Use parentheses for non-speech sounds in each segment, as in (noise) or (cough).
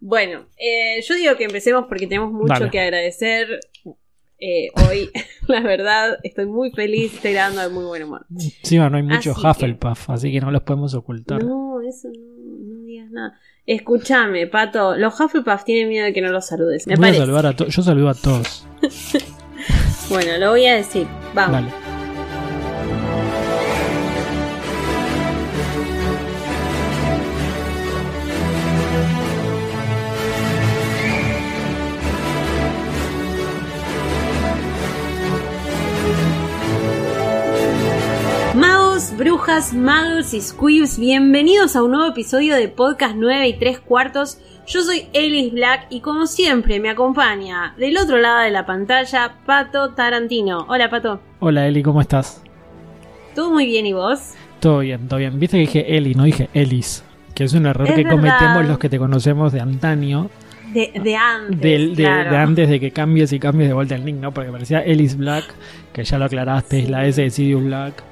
Bueno, eh, yo digo que empecemos porque tenemos mucho Dale. que agradecer. Eh, hoy, (laughs) la verdad, estoy muy feliz, estoy dando de muy buen humor. Sí, no hay mucho Así que- Hufflepuff, así que no los podemos ocultar. No, eso no, no digas nada. Escúchame, Pato, los Hufflepuff tienen miedo de que no los saludes. Me Voy a parece. saludar a todos. Yo saludo a todos. (laughs) Bueno, lo voy a decir. Vamos. Dale. Brujas, magos y squibs, bienvenidos a un nuevo episodio de Podcast 9 y 3 cuartos. Yo soy Ellis Black y como siempre me acompaña del otro lado de la pantalla Pato Tarantino. Hola Pato, Hola Eli, ¿cómo estás? ¿todo muy bien y vos? Todo bien, todo bien. Viste que dije Eli, no dije Ellis. Que es un error Es que verdad. cometemos los que te conocemos de antaño. De, de antes. del- de, claro. de antes de que cambies y cambies de vuelta el link, ¿no? Porque parecía Ellis Black, que ya lo aclaraste, es la S de Sirius Black.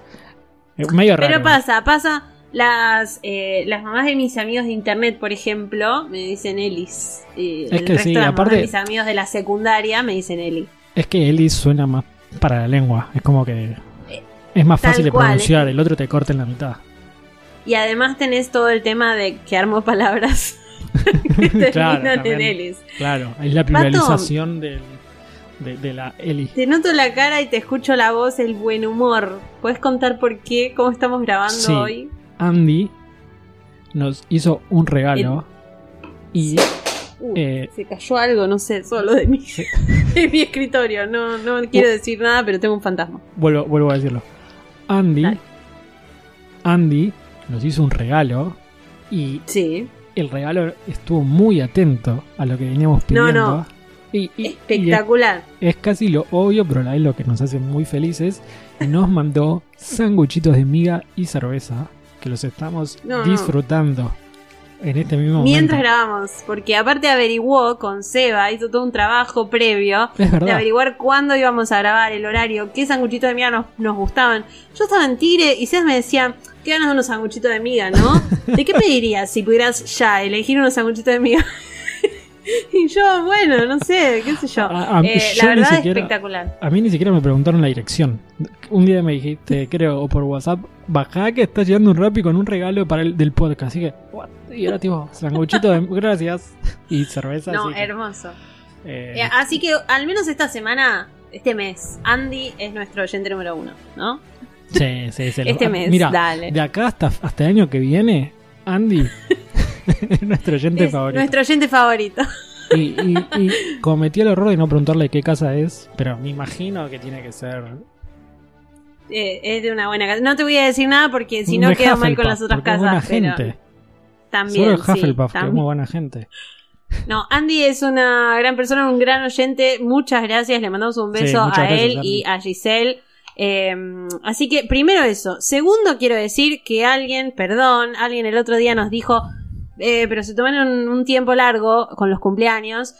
Eh, medio raro. Pero pasa, pasa. Las, eh, las mamás de mis amigos de internet, por ejemplo, me dicen Ellis. Y Es el que resto sí, de las mamás aparte- de mis amigos de la secundaria me dicen Eli. Es que Ellis suena más para la lengua. Es como que es más tal fácil de cual, pronunciar, el otro te corta en la mitad. Y además tenés todo el tema de que armo palabras (laughs) que (laughs) Claro, en. Claro, es la pluralización del- de, de la Eli. Te noto la cara y te escucho la voz, el buen humor. ¿Puedes contar por qué? ¿Cómo estamos grabando Sí. hoy? Andy nos hizo un regalo y Uh, Eh, se cayó algo, no sé, solo de mi, (laughs) de mi escritorio. No, no quiero decir nada, pero tengo un fantasma. vuelvo, vuelvo a decirlo. Andy, Dale. Andy nos hizo un regalo y Sí. el regalo estuvo muy atento a lo que veníamos No, pidiendo. no. Y, y- y es, Espectacular. es casi lo obvio, pero la vez lo que nos hace muy felices. Nos mandó sanguchitos de miga y cerveza que los estamos No, no. disfrutando en este mismo Mientras momento. grabamos, porque aparte averiguó con Seba, hizo todo un trabajo previo Es de averiguar cuándo íbamos a grabar, el horario, qué sanguchitos de miga nos, nos gustaban. Yo estaba en Tigre y Sebas me decía, qué ganas de unos sanguchitos de miga, ¿no? (laughs) ¿De qué pedirías si pudieras ya elegir unos sanguchitos de miga? (laughs) y yo, bueno, no sé, qué sé yo. A- a- Eh, yo la verdad siquiera- espectacular. A mí ni siquiera me preguntaron la dirección. Un día me dijiste, creo, o por WhatsApp, bajá que está llegando un Rappi con un regalo para el del podcast. Así que, what? Y ahora tipo, sanguchito de gracias y cerveza. No, así hermoso. eh, Eh, así que al menos esta semana, este mes, Andy es nuestro oyente número uno, ¿no? sí, sí, sí, Este mes, Mira, dale. de acá hasta, hasta el año que viene, Andy es (laughs) (laughs) nuestro oyente Es favorito. nuestro oyente favorito. (laughs) Y, y- y cometí el error de no preguntarle qué casa es, pero me imagino que tiene que ser. Eh, es de una buena casa. No te voy a decir nada porque si no de quedo mal con Hufflepuff, las otras buena casas. pero gente. también. Solo el sí, Hufflepuff, que es también. muy buena gente. No, Andy es una gran persona, un gran oyente. Muchas gracias. Le mandamos un beso a gracias, él Andy. y a Giselle. Eh, así que primero eso. Segundo, quiero decir que alguien, perdón, alguien el otro día nos dijo, eh, pero se tomaron un tiempo largo con los cumpleaños.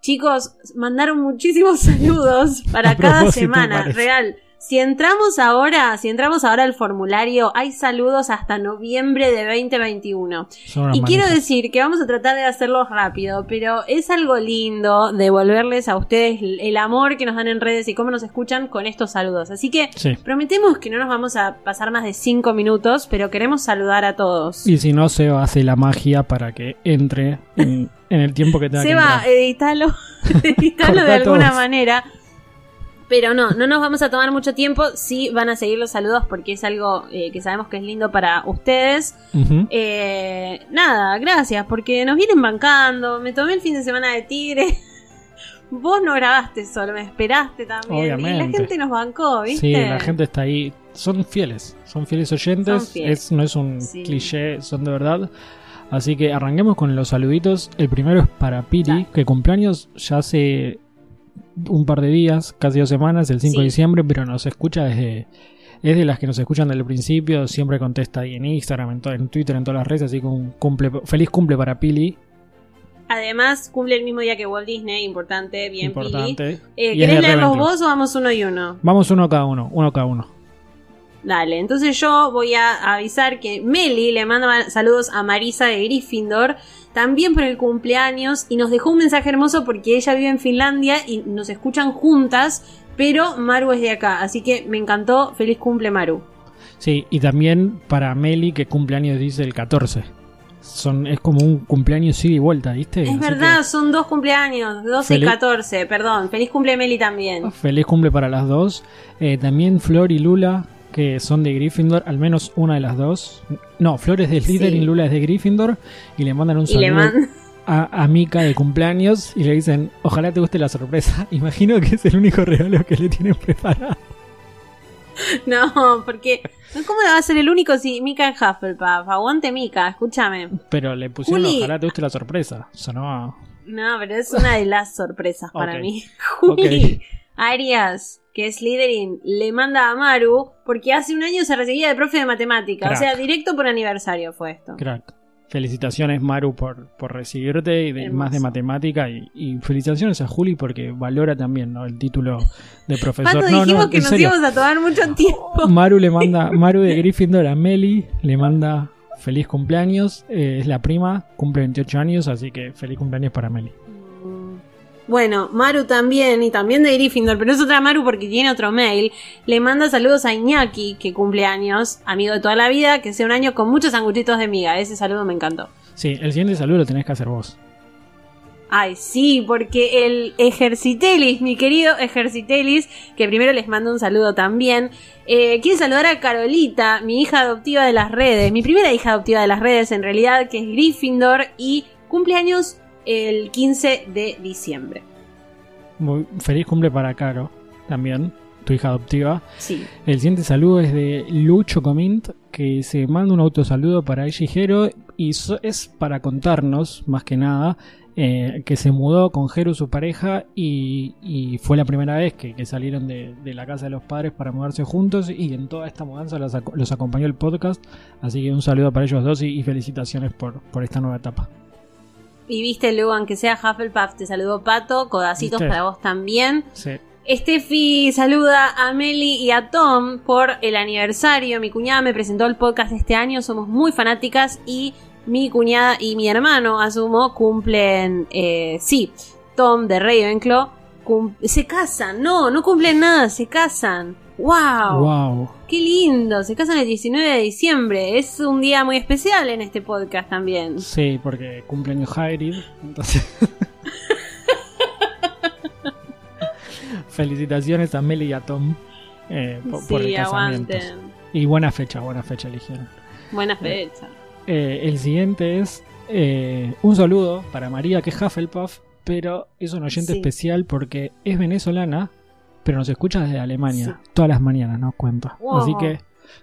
Chicos, mandaron muchísimos (laughs) saludos para cada semana, parece. real. Si entramos ahora, si entramos ahora al formulario, hay saludos hasta noviembre de 2021. Son unas Y quiero decir que vamos a tratar de hacerlo rápido, pero es algo lindo devolverles a ustedes el amor que nos dan en redes y cómo nos escuchan con estos saludos. Así que Sí. prometemos que no nos vamos a pasar más de 5 minutos, pero queremos saludar a todos. Y si no, Seba hace la magia para que entre en, en el tiempo que tenga (laughs) Seba, que entrar. editalo, (laughs) editalo de alguna manera. Pero no, no nos vamos a tomar mucho tiempo. Sí van a seguir los saludos porque es algo eh, que sabemos que es lindo para ustedes. Eh, nada, gracias, porque nos vienen bancando. Me tomé el fin de semana de Tigre. (laughs) Vos no grabaste solo, me esperaste también. Y la Obviamente. gente nos bancó, ¿viste? Sí, la gente está ahí. Son fieles, son fieles oyentes. Son fieles. Es, no es un Sí. cliché, son de verdad. Así que arranquemos con los saluditos. El primero es para Piri, Dale. que cumpleaños ya hace un par de días, casi dos semanas, el 5 de diciembre, pero nos escucha desde. Es de las que nos escuchan desde el principio, siempre contesta ahí en Instagram, en, Twitter, en todas las redes, así que un cumple, feliz cumple para Pili, Además, cumple el mismo día que Walt Disney, importante, bien Pili. importante. Eh, Y es ¿Querés leerlos vos o vamos uno y uno? Vamos uno cada uno, uno cada uno. Dale, entonces yo voy a avisar que Meli le manda saludos a Marisa de Gryffindor, también por el cumpleaños, y nos dejó un mensaje hermoso porque ella vive en Finlandia y nos escuchan juntas, pero Maru es de acá, así que me encantó, feliz cumple Maru. Sí, y también para Meli que cumpleaños dice el 14. Son, es como un cumpleaños ida y vuelta, ¿viste? Es Así verdad, que son dos cumpleaños, 12 y Feliz- 14, perdón. Feliz cumple Meli también. Feliz cumple para las dos. Eh, también Flor y Lula, que son de Gryffindor, al menos una de las dos. No, Flor es de Sí. Slytherin, Lula es de Gryffindor. Y le mandan un saludo man... a, a Mika de cumpleaños y le dicen, ojalá te guste la sorpresa. (laughs) Imagino que es el único regalo que le tienen preparado. (laughs) No, porque. ¿Cómo va a ser el único si Mika en Hufflepuff? Aguante Mika, escúchame. Pero le pusieron, Juli. ojalá te guste la sorpresa. Sonó a- No, pero es una de las sorpresas (laughs) para mí. Juli Arias, que es Slytherin, le manda a Maru porque hace un año se recibía de profe de matemática. Crack. O sea, directo por aniversario fue esto. Crack. Felicitaciones Maru por, por recibirte y de, más de matemática y, y felicitaciones a Juli porque valora también ¿no? el título de profesor. Pato, no, dijimos no, que nos serio. íbamos a tomar mucho (laughs) tiempo. Maru le manda, (laughs) Maru de Gryffindor a Meli le manda feliz cumpleaños, eh, es la prima, cumple 28 años, así que feliz cumpleaños para Meli. Bueno, Maru también, y también de Gryffindor, pero es otra Maru porque tiene otro mail. Le manda saludos a Iñaki, que cumple años, amigo de toda la vida, que sea un año con muchos sanguchitos de miga. Ese saludo me encantó. Sí, el siguiente saludo lo tenés que hacer vos. Ay, sí, porque el Ejercitelis, mi querido Ejercitelis, que primero les mando un saludo también, eh, quiere saludar a Carolita, mi hija adoptiva de las redes, mi primera hija adoptiva de las redes en realidad, que es Gryffindor y cumpleaños el 15 de diciembre. Muy feliz cumple para Caro, también, tu hija adoptiva. Sí. El siguiente saludo es de Lucho Comint, que se manda un autosaludo para ella y Jero, y es para contarnos, más que nada, eh, que se mudó con Jero, su pareja, y, y fue la primera vez que, que salieron de, de la casa de los padres para mudarse juntos, y en toda esta mudanza los, los acompañó el podcast, así que un saludo para ellos dos y, y felicitaciones por, por esta nueva etapa. Y viste, luego, aunque sea Hufflepuff, te saludó Pato, codacitos para vos también. Sí. Steffi saluda a Meli y a Tom por el aniversario. Mi cuñada me presentó el podcast este año, somos muy fanáticas y mi cuñada y mi hermano, asumo, cumplen, eh, sí, Tom de Ravenclaw, se casan, no, no cumplen nada, se casan. ¡Wow! Wow. ¡Qué lindo! Se casan el 19 de diciembre. Es un día muy especial en este podcast también. Sí, porque cumpleaños Hagrid, entonces... (laughs) Felicitaciones a Meli y a Tom eh, por, por el Sí, casamiento. Y buena fecha, buena fecha eligieron. Buena fecha. Eh, el siguiente es eh, un saludo para María, que es Hufflepuff, pero es un oyente Sí. especial porque es venezolana, pero nos escucha desde Alemania. Sí. Todas las mañanas nos cuenta. Wow. Así que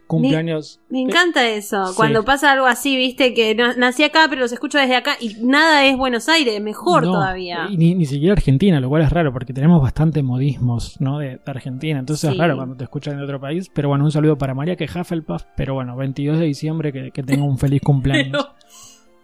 cumpleaños. Me encanta eso, sí. cuando pasa algo así, viste, que no- nací acá pero los escucho desde acá y nada es Buenos Aires, mejor No, todavía. y ni, ni siquiera Argentina, lo cual es raro porque tenemos bastante modismos ¿no? de, de Argentina. Entonces Sí. es raro cuando te escuchan de otro país. Pero bueno, un saludo para María que Hufflepuff. Pero bueno, 22 de diciembre que, que tenga un feliz (laughs) cumpleaños. Pero,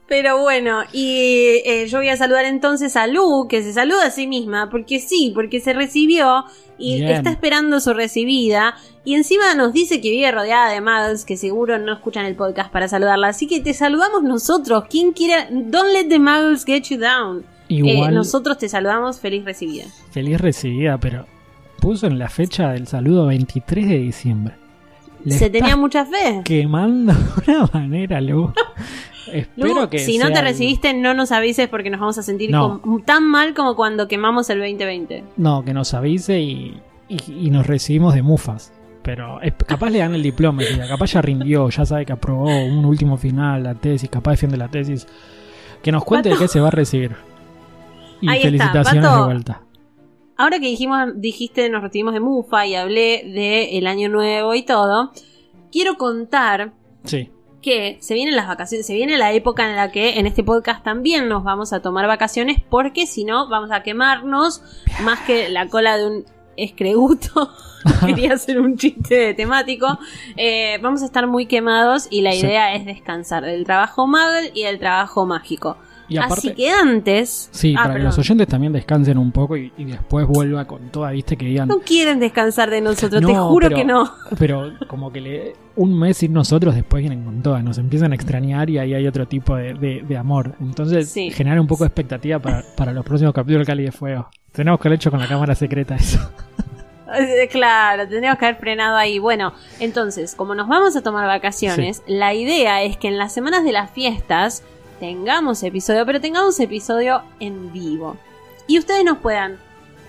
pero bueno, y eh, yo voy a saludar entonces a Lu, que se saluda a sí misma, porque sí, porque se recibió y Bien. está esperando su recibida. Y encima nos dice que vive rodeada de muggles que seguro no escuchan el podcast para saludarla. Así que te saludamos nosotros. Quien quiera, don't let the muggles get you down. Eh, Igual, nosotros te saludamos, feliz recibida. feliz recibida, pero puso en la fecha del saludo 23 de diciembre. Le Se tenía mucha fe. quemando (laughs) de una manera, Lu. (laughs) Espero Lu, que si no te el- recibiste, no nos avises porque nos vamos a sentir No. tan mal como cuando quemamos el 2020. No, que nos avise y, y- y nos recibimos de mufas. Pero es- capaz le dan el diploma, ya, capaz ya rindió, ya sabe que aprobó un último final, la tesis, capaz defiende la tesis. Que nos cuente de qué se va a recibir. Y Ahí felicitaciones de vuelta. Ahora que dijimos, dijiste, nos recibimos de Mufa y hablé de el año nuevo y todo, quiero contar Sí, que se vienen las vacaciones, se viene la época en la que en este podcast también nos vamos a tomar vacaciones porque si no vamos a quemarnos más que la cola de un escreguto. (laughs) Quería hacer un chiste temático. Eh, vamos a estar muy quemados y la Sí. idea es descansar del trabajo muggle y del trabajo mágico. Y aparte, Así que antes. sí, Ah, para que los oyentes también descansen un poco y, y después vuelva con toda, viste, que digan, No quieren descansar de nosotros, te juro pero- que no. pero como que le, un mes sin nosotros, después vienen con todas, nos empiezan a extrañar y ahí hay otro tipo de, de- de amor. Entonces, Sí. generar un poco de expectativa para, para los próximos capítulos de Cali de Fuego. Tenemos que haber hecho con la cámara secreta eso. Eh, Claro, tendríamos que haber frenado ahí. Bueno, entonces, como nos vamos a tomar vacaciones, la idea es que en las semanas de las fiestas tengamos episodio, pero tengamos episodio en vivo. Y ustedes nos puedan,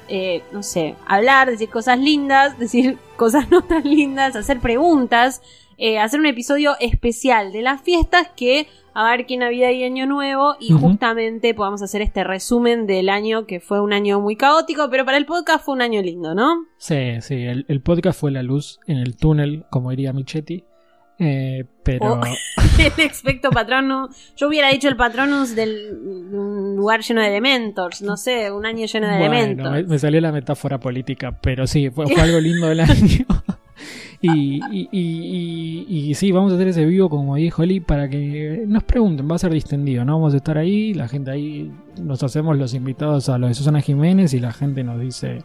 eh, no sé, hablar, decir cosas lindas, (laughs) decir cosas no tan lindas, hacer preguntas, eh, hacer un episodio especial de las fiestas que abarque Navidad y Año Nuevo y justamente podamos hacer este resumen del año que fue un año muy caótico, pero para el podcast fue un año lindo, ¿no? Sí, sí, el, el podcast fue la luz en el túnel, como diría Michetti. Eh, pero Oh. (laughs) el expecto patronus. Yo hubiera dicho el patronus del un lugar lleno de elementos, no sé, un año lleno de bueno, elementos. me, me salió la metáfora política, pero sí, fue, fue (laughs) algo lindo del año. (laughs) Y, y, y- y- y sí, vamos a hacer ese vivo, como dijo Eli, para que nos pregunten. Va a ser distendido, ¿no? Vamos a estar ahí, la gente ahí, nos hacemos los invitados a lo de Susana Jiménez y la gente nos dice.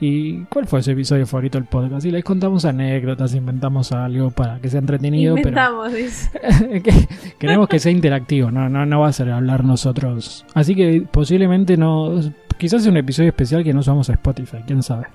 ¿Y cuál fue su episodio favorito del podcast? Y les contamos anécdotas, inventamos algo para que sea entretenido, pero (laughs) que- queremos que sea interactivo, no, no, no va a ser hablar nosotros. Así que posiblemente no. Quizás sea un episodio especial que no subamos a Spotify, quién sabe.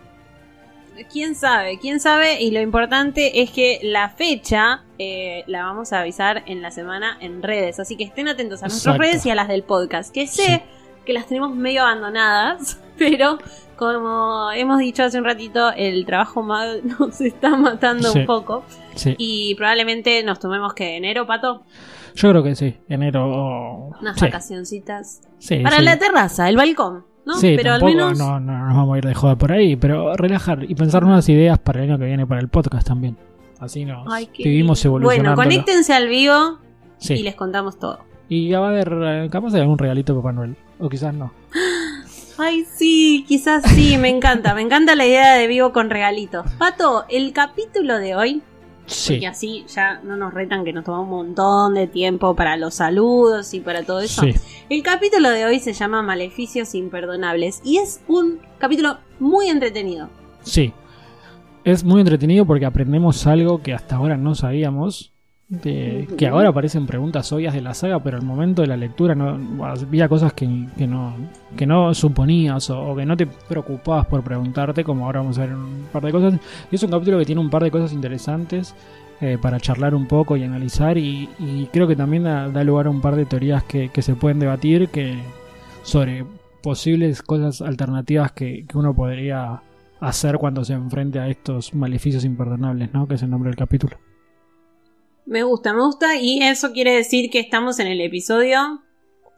¿Quién sabe? ¿Quién sabe? Y lo importante es que la fecha eh, la vamos a avisar en la semana en redes. Así que estén atentos a nuestras Exacto. redes y a las del podcast. Que sé Sí. que las tenemos medio abandonadas, (laughs) pero como hemos dicho hace un ratito, el trabajo mal (laughs) nos está matando Sí. un poco. Sí, Y probablemente nos tomemos que enero, pato, yo creo que sí, enero. unas sí, vacacioncitas. sí, Para la terraza, el balcón, ¿no? Sí, pero al tampoco menos. no, no nos vamos a ir de joda por ahí, pero relajar y pensar nuevas ideas para el año que viene para el podcast también. Así nos vivimos evolucionando. Bueno, conéctense al vivo y les contamos todo. Y ya va a haber, eh, capaz de algún regalito de Papá Noel. O quizás no. (laughs) Ay, sí, quizás sí, me encanta. Me encanta la idea de vivo con regalitos. Pato, el capítulo de hoy, Sí. porque así ya no nos retan que nos toma un montón de tiempo para los saludos y para todo eso. Sí. El capítulo de hoy se llama Maleficios Imperdonables y es un capítulo muy entretenido. Sí. Es muy entretenido porque aprendemos algo que hasta ahora no sabíamos. Que ahora parecen preguntas obvias de la saga, pero al momento de la lectura no había cosas que, que no, que no suponías o, que no te preocupabas por preguntarte, como ahora vamos a ver un par de cosas. Y es un capítulo que tiene un par de cosas interesantes eh, para charlar un poco y analizar. Y, y creo que también da, da lugar a un par de teorías que, que se pueden debatir que sobre posibles cosas alternativas que, que uno podría hacer cuando se enfrente a estos maleficios imperdonables, ¿no? Que es el nombre del capítulo. Me gusta, me gusta y eso quiere decir que estamos en el episodio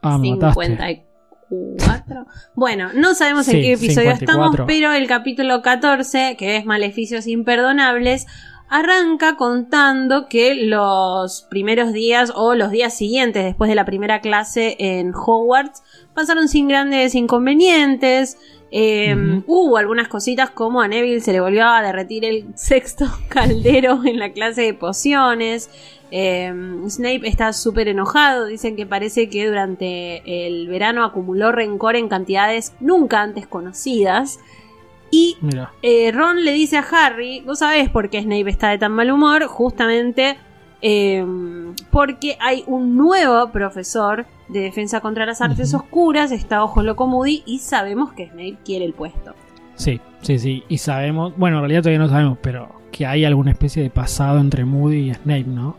Ah, me mataste. 54. Bueno, no sabemos en qué episodio 54. estamos, pero el capítulo 14, que es Maleficios Imperdonables, arranca contando que los primeros días o los días siguientes después de la primera clase en Hogwarts pasaron sin grandes inconvenientes. Eh. Hubo algunas cositas como a Neville se le volvió a derretir el (laughs) sexto caldero en la clase de pociones. Eh, Snape está súper enojado, dicen que parece que durante el verano acumuló rencor en cantidades nunca antes conocidas. Y eh, Ron le dice a Harry, vos sabés por qué Snape está de tan mal humor, justamente eh, porque hay un nuevo profesor de defensa contra las artes oscuras, está Ojo Loco Moody, y sabemos que Snape quiere el puesto. sí, sí, sí. Y sabemos, bueno, en realidad todavía no sabemos, pero que hay alguna especie de pasado entre Moody y Snape, ¿no?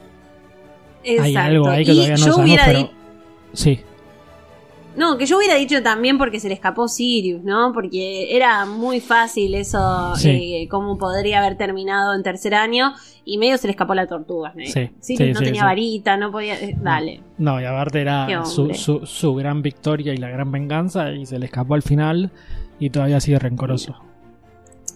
Hay Exacto. algo ahí que y todavía no yo sabemos, hubiera pero... Sí, No, que yo hubiera dicho también porque se le escapó Sirius, ¿no? Porque era muy fácil eso, Sí. eh, cómo podría haber terminado en tercer año, y medio se le escapó la tortuga. ¿no? Sí, Sirius sí, no tenía varita, no podía... eh, dale. no, y aparte era su, su, su gran victoria y la gran venganza y se le escapó al final y todavía sigue rencoroso.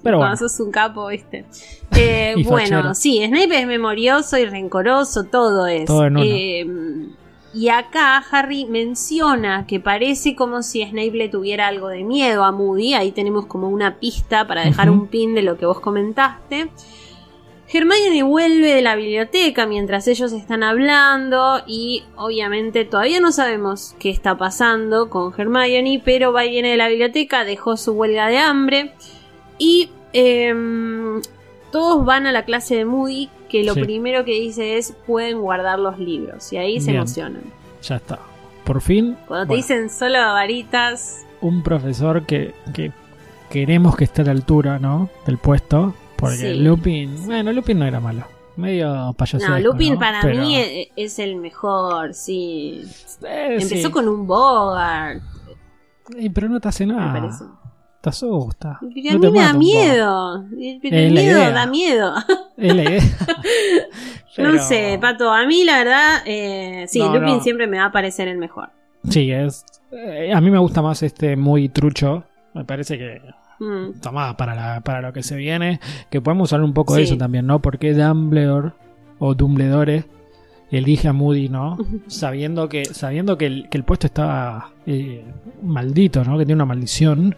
Pero bueno, Cuando sos un capo, ¿viste? (laughs) Eh, bueno, fachero. sí, Snape es memorioso y rencoroso, todo es. Todo en uno. Y acá Harry menciona que parece como si Snape le tuviera algo de miedo a Moody. Ahí tenemos como una pista para dejar un pin de lo que vos comentaste. Hermione vuelve de la biblioteca mientras ellos están hablando y obviamente todavía no sabemos qué está pasando con Hermione, pero va y viene de la biblioteca, dejó su huelga de hambre y em, todos van a la clase de Moody que lo Sí. primero que dice es pueden guardar los libros y ahí se Bien. emocionan. Ya está. Por fin, Cuando te dicen solo varitas, un profesor que, que queremos que esté a la altura, ¿no? Del puesto. Porque Sí. Lupin, bueno, Lupin no era malo. Medio payasesco, no, Lupin ¿no? para Pero, mí e- es el mejor, sí. eh, Empezó sí. con un Bogart, Eh, pero no te hace me nada. Te asusta. Pero a mí me da miedo. Pero el miedo idea. da miedo. Es la idea. (laughs) No sé, Pato, a mí la verdad, eh, sí, No, Lupin no. siempre me va a parecer el mejor. Sí, es. eh, a mí me gusta más este muy trucho. Me parece que Mm. está más para, la- para lo que se viene. Que podemos hablar un poco de eso también, ¿no? Porque Dumbledore o Dumbledore elige a Moody, ¿no? sabiendo que sabiendo que el, que el puesto estaba eh, maldito, ¿no? Que tiene una maldición.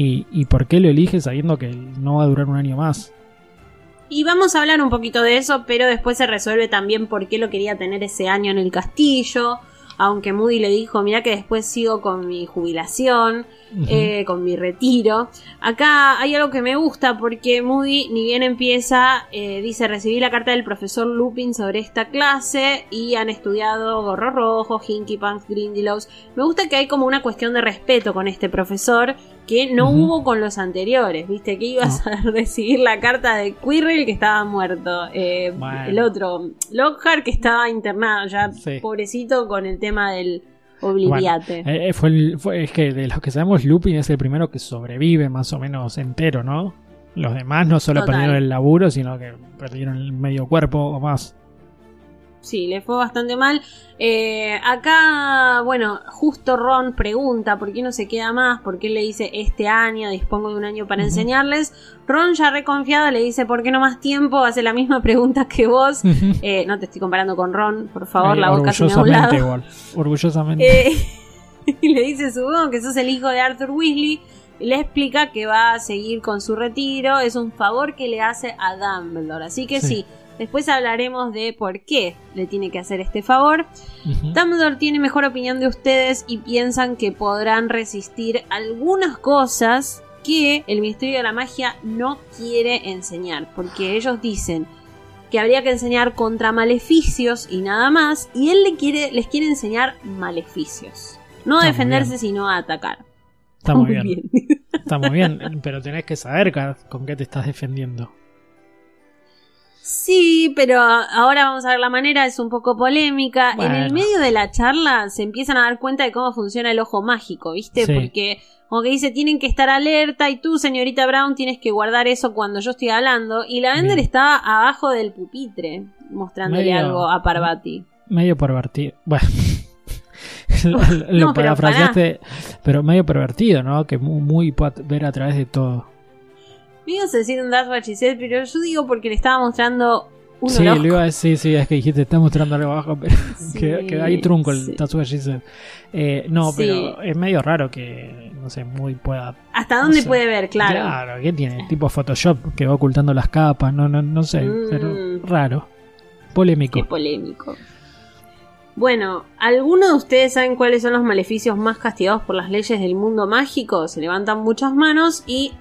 Y, y por qué lo elige sabiendo que no va a durar un año más. Y vamos a hablar un poquito de eso, pero después se resuelve también por qué lo quería tener ese año en el castillo. Aunque Moody le dijo, mira que después sigo con mi jubilación, eh, con mi retiro. Acá hay algo que me gusta porque Moody, ni bien empieza, eh, dice, recibí la carta del profesor Lupin sobre esta clase y han estudiado Gorro Rojo, Hinky Punk, Grindylows. Me gusta que hay como una cuestión de respeto con este profesor que no hubo con los anteriores, ¿viste? Que ibas (laughs) a recibir la carta de Quirrell que estaba muerto, eh, Bueno. el otro, Lockhart que estaba internado, ya Sí. pobrecito con el tema del obliviate. Eh, eh, fue el- fue- es que de los que sabemos, Lupin es el primero que sobrevive más o menos entero, ¿no? Los demás no solo Total. perdieron el laburo, sino que perdieron el medio cuerpo o más. Sí, le fue bastante mal. Eh, acá, bueno, justo Ron pregunta por qué no se queda más, por qué le dice este año, dispongo de un año para enseñarles. Ron ya reconfiado le dice por qué no más tiempo, hace la misma (laughs) pregunta que vos. Eh, no te estoy comparando con Ron, por favor, Eh, la boca se me da a un orgullosamente lado. igual. Orgullosamente. Eh, (laughs) y le dice, supongo que sos el hijo de Arthur Weasley. Y le explica que va a seguir con su retiro. Es un favor que le hace a Dumbledore. Así que Sí. sí, después hablaremos de por qué le tiene que hacer este favor. Ujú. Dumbledore tiene mejor opinión de ustedes y piensan que podrán resistir algunas cosas que el Ministerio de la Magia no quiere enseñar. Porque ellos dicen que habría que enseñar contra maleficios y nada más. Y él le quiere, les quiere enseñar maleficios. No a defenderse, sino a atacar. Está muy bien. Está muy bien, (laughs) pero tenés que saber con qué te estás defendiendo. Sí, pero ahora vamos a ver la manera, es un poco polémica. En el medio de la charla se empiezan a dar cuenta de cómo funciona el ojo mágico, ¿viste? Sí. Porque como que dice, tienen que estar alerta y tú, señorita Brown, tienes que guardar eso cuando yo estoy hablando. Y la Vender estaba abajo del pupitre, mostrándole Medio- algo a Parvati. Medio pervertido. Bueno. (laughs) lo (laughs) lo No, pero parafraseaste, pero medio pervertido, ¿no? Que muy, muy pueda ver a través de todo. Me ibas a decir un Darth Vader, pero yo digo porque le estaba mostrando un sí, lo iba a decir, sí, es que dijiste, está mostrando algo abajo, (laughs) pero Sí, ahí trunco el sí. Tatsuya Giselle. Eh, no, Sí. pero es medio raro que, no sé, muy pueda... ¿Hasta dónde no sé. puede ver? Claro. Claro, ¿qué tiene? Tipo Photoshop que va ocultando las capas, no, no, no sé, Mm. pero raro. Polémico. Qué polémico. Bueno, ¿alguno de ustedes saben cuáles son los maleficios más castigados por las leyes del mundo mágico? Se levantan muchas manos y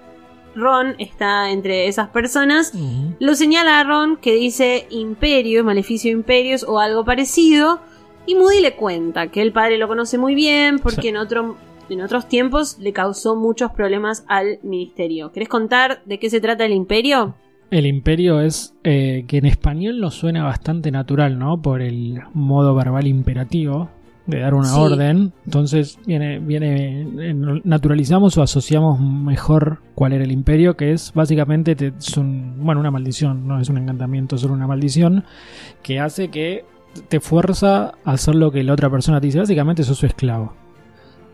Ron está entre esas personas. Lo señala a Ron que dice imperio, maleficio imperios o algo parecido. Y Moody le cuenta que el padre lo conoce muy bien porque Sí. en, otro, en otros tiempos le causó muchos problemas al ministerio. ¿Querés contar de qué se trata el imperio? El imperio es eh, que en español nos suena bastante natural, ¿no? Por el modo verbal imperativo de dar una Sí. orden. Entonces viene, viene, naturalizamos o asociamos mejor cuál era el imperio, que es básicamente te- es un, bueno, una maldición, no es un encantamiento, es solo una maldición que hace que te fuerza a hacer lo que la otra persona te dice. Básicamente sos su esclavo.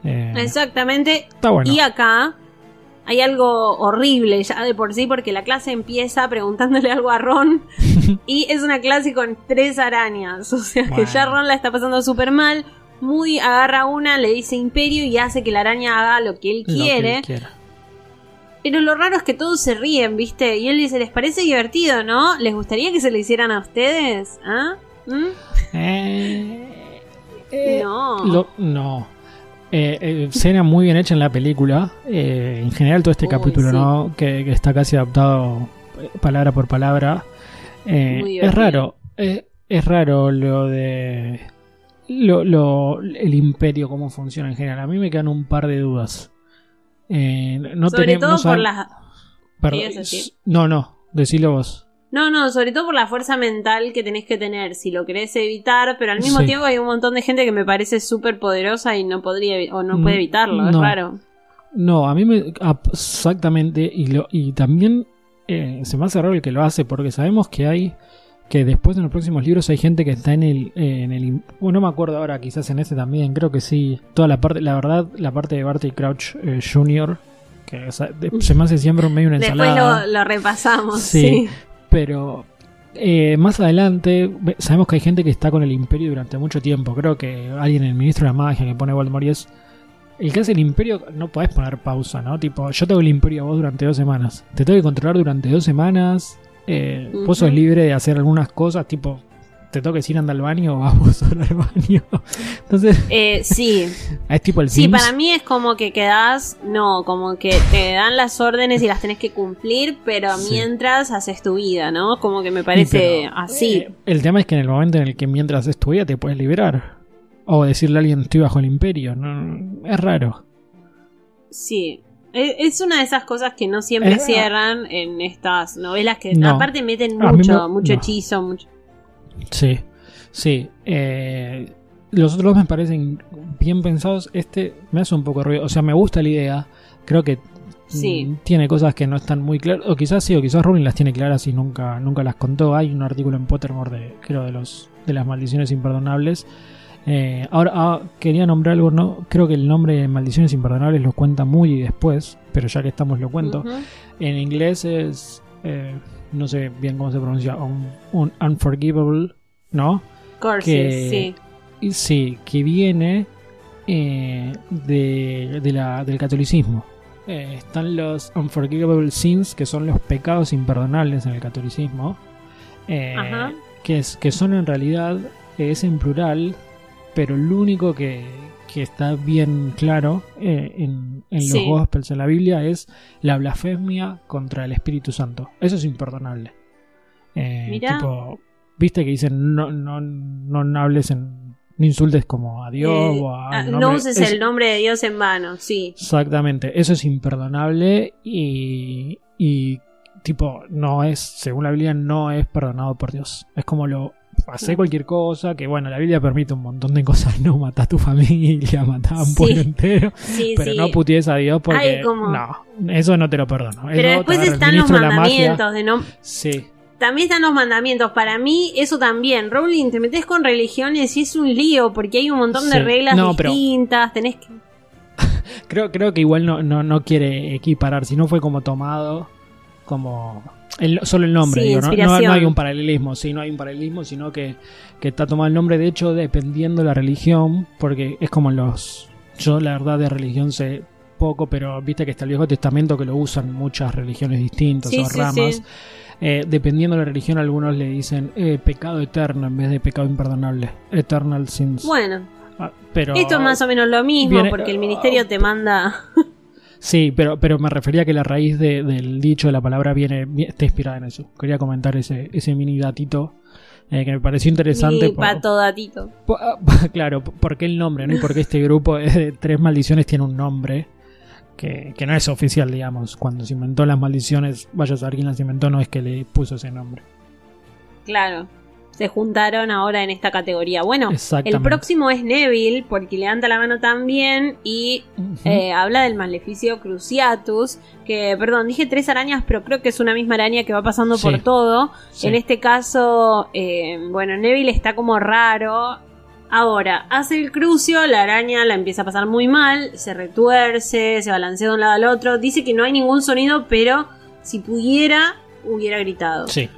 Eh, Exactamente. está bueno. Y acá hay algo horrible ya de por sí porque la clase empieza preguntándole algo a Ron (laughs) y es una clase con tres arañas, o sea que ya Ron la está pasando súper mal. Moody agarra una, le dice imperio y hace que la araña haga lo que él Lo que quiere. él. Pero lo raro es que todos se ríen, ¿viste? Y él dice, ¿les parece divertido, no? ¿Les gustaría que se lo hicieran a ustedes? ¿Ah? ¿Mm? Eh, eh, No. lo- no. Eh, eh, escena muy bien hecha en la película. Eh, en general, todo este Uy, capítulo, sí. ¿no? Que, que está casi adaptado eh, palabra por palabra. Eh, Muy es raro. eh, es raro lo de. Lo, lo- el imperio, cómo funciona en general. A mí me quedan un par de dudas. Eh, no Sobre tenemos- todo no por las... perdón, no, no, decilo vos. No, no, sobre todo por la fuerza mental que tenés que tener si lo querés evitar, pero al mismo Sí. tiempo hay un montón de gente que me parece súper poderosa y no podría o no Mm, puede evitarlo, es raro. No, a mí me. Exactamente. Y, lo, y también eh, se me hace raro el que lo hace, porque sabemos que hay. Que después en los próximos libros hay gente que está en el. eh, en el bueno, no me acuerdo ahora, quizás en este también, creo que sí. Toda la parte. La verdad, la parte de Barty Crouch eh, Jr., que o sea, de- se me hace siempre medio una Después ensalada. lo, lo repasamos, Sí. sí. Pero eh, más adelante sabemos que hay gente que está con el imperio durante mucho tiempo. Creo que alguien, el ministro de la magia que pone Voldemort y es... El que hace el imperio no podés poner pausa, ¿no? Tipo, yo tengo el imperio a vos durante dos semanas. Te tengo que controlar durante dos semanas. Eh, Vos sos libre de hacer algunas cosas, tipo... Te tengo que decir anda al baño o vas (laughs) vos al baño. Entonces, Eh, sí, (laughs) es tipo el sí, para mí es como que quedás, no, como que te dan las órdenes y las tenés que cumplir, pero Sí. mientras haces tu vida, ¿no? Como que me parece Pero, así. eh, el tema es que en el momento en el que mientras estudia te puedes liberar. O decirle a alguien estoy bajo el imperio. No, es raro. Sí. E- Es una de esas cosas que no siempre Eh, cierran en estas novelas que No. aparte meten mucho, me- mucho no. hechizo, mucho. Sí, sí. eh, los otros dos me parecen bien pensados. Este me hace un poco ruido. O sea, me gusta la idea. Creo que Sí. mm, tiene cosas que no están muy claras. O quizás sí, o quizás Rowling las tiene claras y nunca, nunca las contó. Hay un artículo en Pottermore de, creo, de los de las maldiciones imperdonables. Eh, ahora ah, quería nombrar algo, no creo que el nombre de maldiciones imperdonables lo cuenta muy después, pero ya que estamos lo cuento. En inglés es, eh, no sé bien cómo se pronuncia, un, un unforgivable, ¿no? Curses, Que- sí. Sí, que viene eh, de, de la- del catolicismo. Eh, están los unforgivable sins, que son los pecados imperdonables en el catolicismo, Ajá. que, es, que son en realidad, es en plural, pero lo único que, que está bien claro eh, en, en los Sí. Gospels, en la Biblia, es la blasfemia contra el Espíritu Santo. Eso es imperdonable. Eh, Mirá. tipo, viste que dicen no, no, no hables en no insultes como a Dios Eh, o a ah, el no uses es- el nombre de Dios en vano, sí. Exactamente, eso es imperdonable y, y tipo, no es, según la Biblia, no es perdonado por Dios. Es como lo, hacer No. cualquier cosa, que bueno, la Biblia permite un montón de cosas, no matar a tu familia, (laughs) matar a un pueblo entero, Sí, pero sí. no putees a Dios porque Ay, no, eso no te lo perdono. Pero Eso después están los de mandamientos de no. Sí, También están los mandamientos. Para mí, eso también. Rowling, te metes con religiones y es un lío porque hay un montón de Sí. reglas No, pero- distintas. Tenés que. (laughs) Creo, creo que igual no, no, no quiere equiparar, si no fue como tomado como el- solo el nombre, Sí, digo, ¿no? No, no hay un paralelismo, sí, no hay un paralelismo, sino que, que está tomado el nombre, de hecho, dependiendo de la religión, porque es como los... Yo la verdad de religión sé poco, pero viste que está el Viejo Testamento que lo usan muchas religiones distintas Sí, o sí, ramas. sí. Eh, dependiendo de la religión, algunos le dicen eh, pecado eterno en vez de pecado imperdonable. Eternal sins. Bueno, Ah, pero, esto es más o menos lo mismo viene- porque el ministerio te manda. (laughs) Sí, pero, pero me refería a que la raíz de- del dicho de la palabra viene, vi- está inspirada en eso. Quería comentar ese, ese mini datito eh, que me pareció interesante. Mi por- pato datito. por- (laughs) claro, por qué el nombre, ¿no? Y por qué este grupo (laughs) de tres maldiciones tiene un nombre que, que no es oficial, digamos. Cuando se inventó las maldiciones, vaya a saber quién las inventó, no es que le puso ese nombre. Claro. Se juntaron ahora en esta categoría. Bueno, el próximo es Neville, porque levanta la mano también y eh, habla del maleficio Cruciatus. Que, perdón, dije tres arañas, pero creo que es una misma araña que va pasando Sí. por todo. Sí. En este caso, eh, bueno, Neville está como raro. Ahora, hace el crucio, la araña la empieza a pasar muy mal, se retuerce, se balancea de un lado al otro. Dice que no hay ningún sonido, pero si pudiera, hubiera gritado. Sí.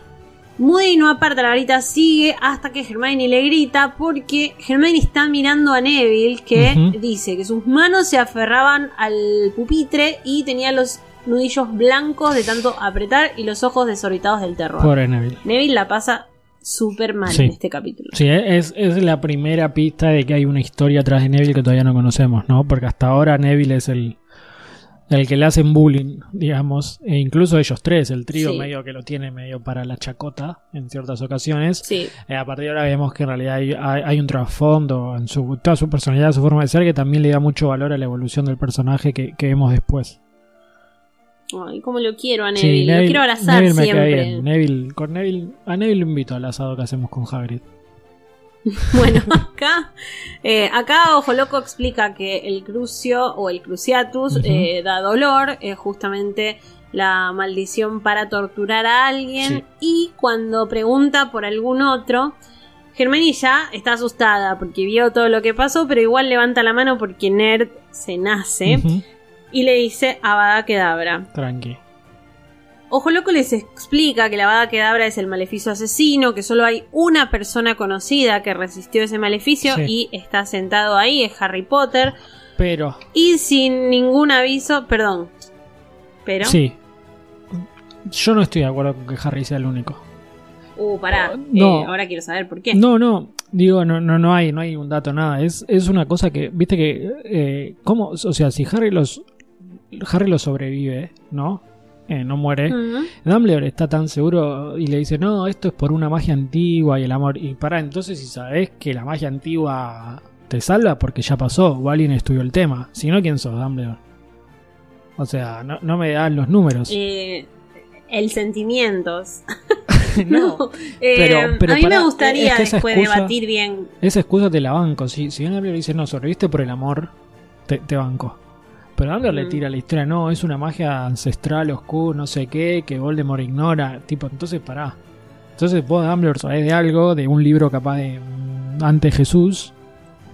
Moody no aparta la varita, sigue hasta que Hermione le grita porque Hermione está mirando a Neville que dice que sus manos se aferraban al pupitre y tenía los nudillos blancos de tanto apretar y los ojos desorbitados del terror. Pobre Neville. Neville la pasa súper mal Sí. en este capítulo. Sí, es, es la primera pista de que hay una historia atrás de Neville que todavía no conocemos, ¿no? Porque hasta ahora Neville es el, el que le hacen bullying, digamos. E incluso ellos tres, el trío Sí. medio que lo tiene medio para la chacota en ciertas ocasiones. Sí, Eh, a partir de ahora vemos que en realidad hay, hay- hay un trasfondo en su, toda su personalidad, su forma de ser, que también le da mucho valor a la evolución del personaje que, que vemos después. Ay, cómo lo quiero a Sí, Neville. lo quiero abrazar Neville siempre. Neville, con Neville, a Neville lo invito al asado que hacemos con Hagrid. (laughs) Bueno, acá, eh, acá Ojo Loco explica que el crucio o el cruciatus eh, da dolor, es justamente la maldición para torturar a alguien. Sí. Y cuando pregunta por algún otro, Germani ya está asustada porque vio todo lo que pasó, pero igual levanta la mano porque Nerd se nace y le dice Avada Kedavra. Tranqui. Ojo Loco les explica que la Avada Kedavra es el maleficio asesino, que solo hay una persona conocida que resistió ese maleficio Sí. y está sentado ahí, es Harry Potter. Pero, Y sin ningún aviso, perdón. Pero. sí. Yo no estoy de acuerdo con que Harry sea el único. Uh, pará. No. Eh, ahora quiero saber por qué. No, no, digo, no, no, no hay, no hay un dato, nada. Es, es una cosa que, viste que, eh, ¿cómo? O sea, si Harry los, Harry los sobrevive, ¿no? Eh, no muere. Ujú. Dumbledore está tan seguro y le dice, no, esto es por una magia antigua y el amor. Y para entonces, si sabes que la magia antigua te salva porque ya pasó, o alguien estudió el tema. Si no, ¿quién sos, Dumbledore? O sea, no, no me dan los números. Eh, el sentimientos. (laughs) (laughs) no, Eh, Pero- pero a mí me gustaría es que esa después excusa- debatir bien. esa excusa te la banco. Si, si Dumbledore dice, no, sobreviviste por el amor, te, te banco. Pero Dumbledore le Mm. tira la historia, no, es una magia ancestral, oscura, no sé qué, que Voldemort ignora. Tipo, entonces pará. Entonces vos, Dumbledore, sabés de algo, de un libro capaz de mm, antes Jesús,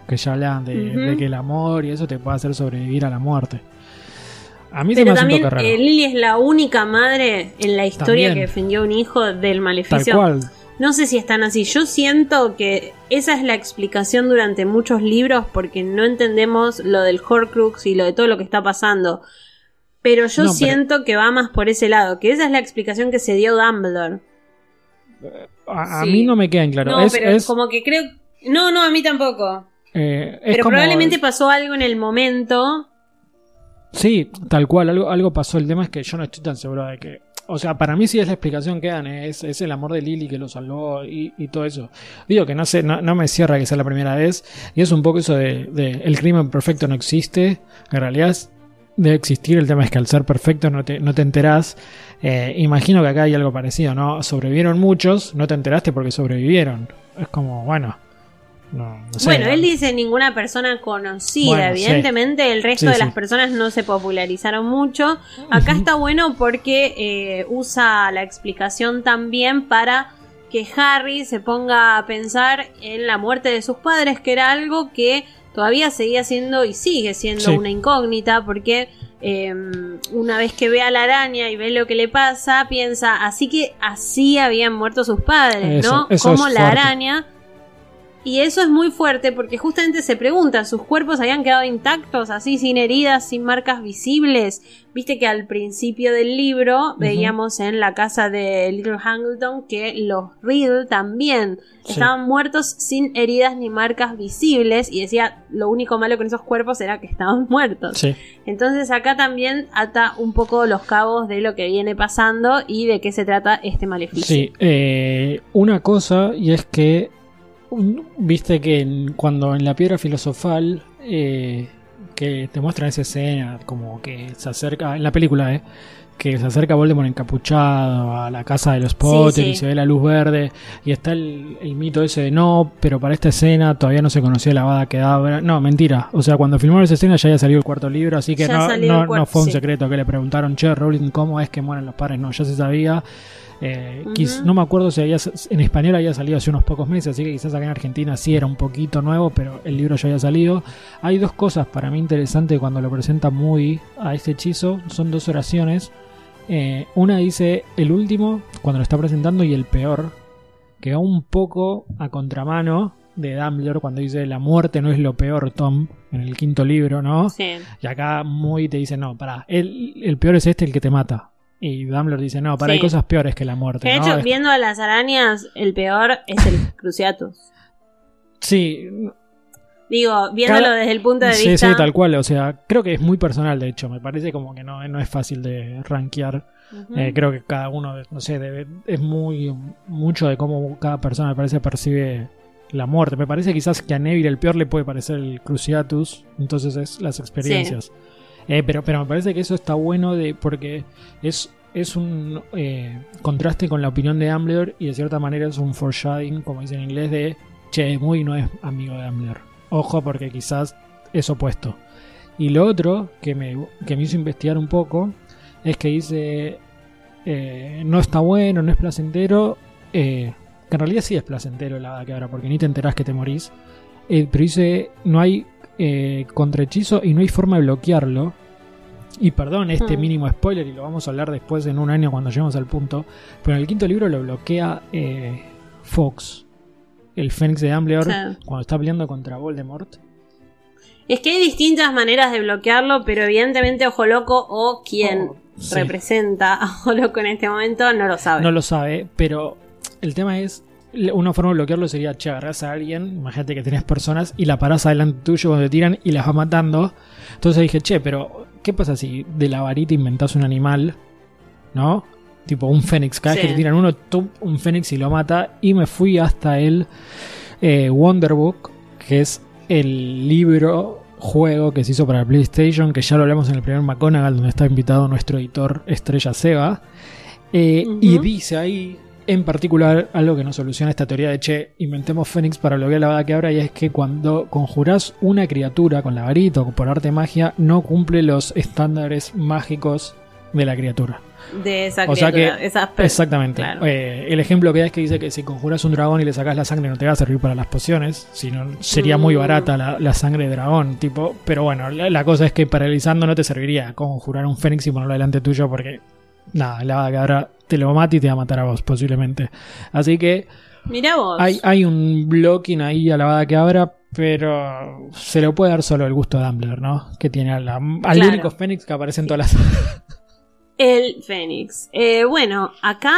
que ya hablan de, que el amor y eso te puede hacer sobrevivir a la muerte. A mí se me Pero hace un también toque raro. eh, Lily es la única madre en la historia También. que defendió a un hijo del Tal maleficio. cual. No sé si están así. Yo siento que esa es la explicación durante muchos libros porque no entendemos lo del Horcrux y lo de todo lo que está pasando. Pero yo No, pero- siento que va más por ese lado, que esa es la explicación que se dio Dumbledore. A, a Sí. mí no me queda en claro. no, es, pero es, como que creo... No, no, a mí tampoco. eh, es Pero como- probablemente pasó algo en el momento. Sí, tal cual, algo, algo pasó. El tema es que yo no estoy tan seguro de que. O sea, para mí sí es la explicación que dan, es, es el amor de Lily que lo salvó y, y todo eso. Digo que no sé, no, me cierra que sea la primera vez. Y es un poco eso de, de el crimen perfecto no existe. En realidad debe existir, el tema es que al ser perfecto no te, no te enterás. Eh, imagino que acá hay algo parecido, ¿no? Sobrevivieron muchos, no te enteraste porque sobrevivieron. Es como, bueno. No, no sé. bueno, él dice ninguna persona conocida. Bueno, sí. Evidentemente, el resto Sí, de las personas no se popularizaron mucho. Acá está bueno porque eh, usa la explicación también para que Harry se ponga a pensar en la muerte de sus padres, que era algo que todavía seguía siendo y sigue siendo una incógnita, porque eh, una vez que ve a la araña y ve lo que le pasa, piensa, así que así habían muerto sus padres, Eso, ¿no? eso Como la fuerte. araña. Y eso es muy fuerte porque justamente se pregunta, ¿sus cuerpos habían quedado intactos, así sin heridas, sin marcas visibles? Viste que al principio del libro veíamos en la casa de Little Hangleton que los Riddle también Sí. estaban muertos sin heridas ni marcas visibles y decía lo único malo con esos cuerpos era que estaban (laughs) muertos. Sí. Entonces acá también ata un poco los cabos de lo que viene pasando y de qué se trata este maleficio. Sí, eh, una cosa, y es que, viste que en- cuando en la piedra filosofal, eh, que te muestran esa escena, como que se acerca, en la película, eh, que se acerca Voldemort encapuchado a la casa de los Potter sí. y se ve la luz verde, y está el, el mito ese de no, pero para esta escena todavía no se conocía la Avada Kedavra. No, mentira, o sea, cuando filmaron esa escena ya había salido el cuarto libro, así que no, no, cuarto, no fue un sí. secreto que le preguntaron, che, Rowling, ¿cómo es que mueren los padres? No, ya se sabía. Eh, no me acuerdo si había, en español había salido hace unos pocos meses, así que quizás acá en Argentina sí era un poquito nuevo, pero el libro ya había salido. Hay dos cosas para mí interesantes cuando lo presenta Moody a este hechizo, son dos oraciones. Eh, una dice el último, cuando lo está presentando, y el peor, que va un poco a contramano de Dumbledore cuando dice la muerte no es lo peor, Tom, en el quinto libro, ¿no? Sí. Y acá muy te dice, no, pará, el, el peor es este el que te mata. Y Dumbledore dice, no, para Sí. hay cosas peores que la muerte. De hecho, viendo a las arañas, el peor es el (laughs) Cruciatus. Sí, Digo, viéndolo Cada- desde el punto de sí, vista. sí, tal cual. O sea, creo que es muy personal, de hecho. Me parece como que no, no es fácil de rankear. Eh, creo que cada uno, no sé, debe- es muy mucho de cómo cada persona me parece percibe la muerte. Me parece quizás que a Neville el peor le puede parecer el Cruciatus, entonces es las experiencias. Eh, pero, pero me parece que eso está bueno de porque es, es un eh, contraste con la opinión de Dumbledore y de cierta manera es un foreshadowing, como dice en inglés, de che, muy no es amigo de Dumbledore. Ojo porque quizás es opuesto. Y lo otro que me, que me hizo investigar un poco es que dice eh, no está bueno, no es placentero. que en realidad sí es placentero la que ahora, porque ni te enterás que te morís. Pero dice no hay eh, contrahechizo y no hay forma de bloquearlo. Y perdón este Hmm. mínimo spoiler, y lo vamos a hablar después en un año cuando lleguemos al punto. Pero en el quinto libro lo bloquea eh, Fox, el Fénix de Dumbledore, Sí. cuando está peleando contra Voldemort. Es que hay distintas maneras de bloquearlo, pero evidentemente Ojo Loco o quien Oh, sí. representa a Ojo Loco en este momento no lo sabe. No lo sabe, pero el tema es. Una forma de bloquearlo sería, che, agarrás a alguien, imagínate que tenés personas y la parás adelante tuyo cuando te tiran y las va matando. Entonces dije, che, pero ¿qué pasa si de la varita inventás un animal? ¿No? Tipo un fénix, cada vez que te tiran uno, tú, un fénix y lo mata. Y me fui hasta el eh, Wonderbook, que es el libro juego que se hizo para PlayStation, que ya lo hablamos en el primer McGonagall, donde está invitado nuestro editor Estrella Seba. Eh. Y dice ahí, en particular, algo que nos soluciona esta teoría de che, inventemos Fénix para bloquear la vada que abra, y es que cuando conjurás una criatura con la varita o por arte de magia, no cumple los estándares mágicos de la criatura. De esa O sea criatura. que- Exactamente. claro. Eh, el ejemplo que da es que dice que si conjuras un dragón y le sacas la sangre no te va a servir para las pociones, sino sería muy Mm. barata la, la sangre de dragón, tipo. Pero bueno, la, la cosa es que paralizando no te serviría conjurar un fénix y ponerlo delante tuyo porque nada, la va a ahora te lo mata y te va a matar a vos posiblemente. Así que Mirá vos. hay, hay un blocking ahí a la vada que abra, pero se lo puede dar solo el gusto de Dumbledore, ¿no? Que tiene la- al Claro. único fénix que aparece en todas las... (laughs) El Fénix. Eh, bueno, acá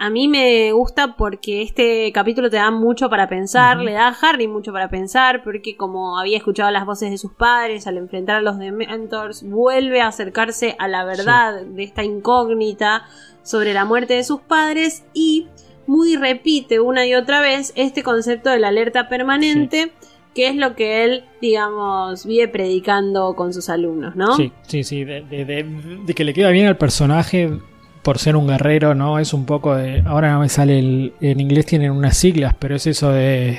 a mí me gusta porque este capítulo te da mucho para pensar, le da a Harry mucho para pensar, porque como había escuchado las voces de sus padres al enfrentar a los Dementors, vuelve a acercarse a la verdad de esta incógnita sobre la muerte de sus padres y muy repite una y otra vez este concepto de la alerta permanente. Que es lo que él, digamos, vive predicando con sus alumnos, ¿no? Sí, sí, sí, de, de- de- de que le queda bien al personaje por ser un guerrero, ¿no? Es un poco de... Ahora no me sale el... En inglés tienen unas siglas, pero es eso de...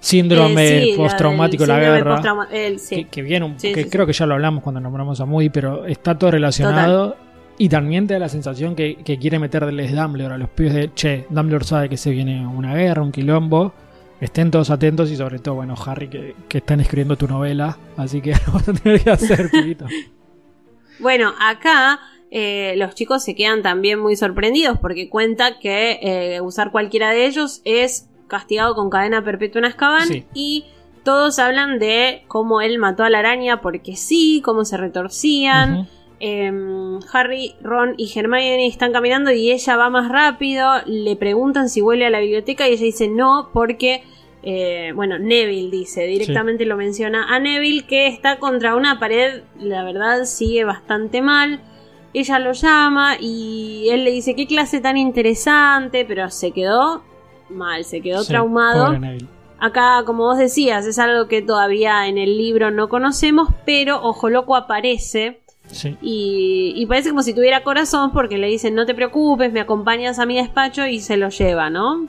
Síndrome Eh, sí, postraumático de la guerra. postrauma- él, sí. Que, que viene un- Sí, que creo que ya lo hablamos cuando nombramos a Moody, pero está todo relacionado. Y también te da la sensación que, que quiere meterles Dumbledore a los pies de, che, Dumbledore sabe que se viene una guerra, un quilombo. Estén todos atentos y sobre todo, bueno, Harry, que, que están escribiendo tu novela. Así que (laughs) lo vas a tener que hacer, (laughs) pibito. Bueno, acá eh, los chicos se quedan también muy sorprendidos porque cuenta que eh, usar cualquiera de ellos es castigado con cadena perpetua en Azkaban Sí. y todos hablan de cómo él mató a la araña porque sí, cómo se retorcían. Em, Harry, Ron y Hermione están caminando y ella va más rápido. Le preguntan si vuelve a la biblioteca y ella dice no porque, eh, bueno, Neville dice, directamente lo menciona a Neville que está contra una pared, la verdad sigue bastante mal. Ella lo llama y él le dice qué clase tan interesante, pero se quedó mal, se quedó Sí, traumado. Acá, como vos decías, es algo que todavía en el libro no conocemos, pero Ojo Loco aparece Sí. y, y parece como si tuviera corazón porque le dicen no te preocupes, me acompañas a mi despacho y se lo lleva, ¿no?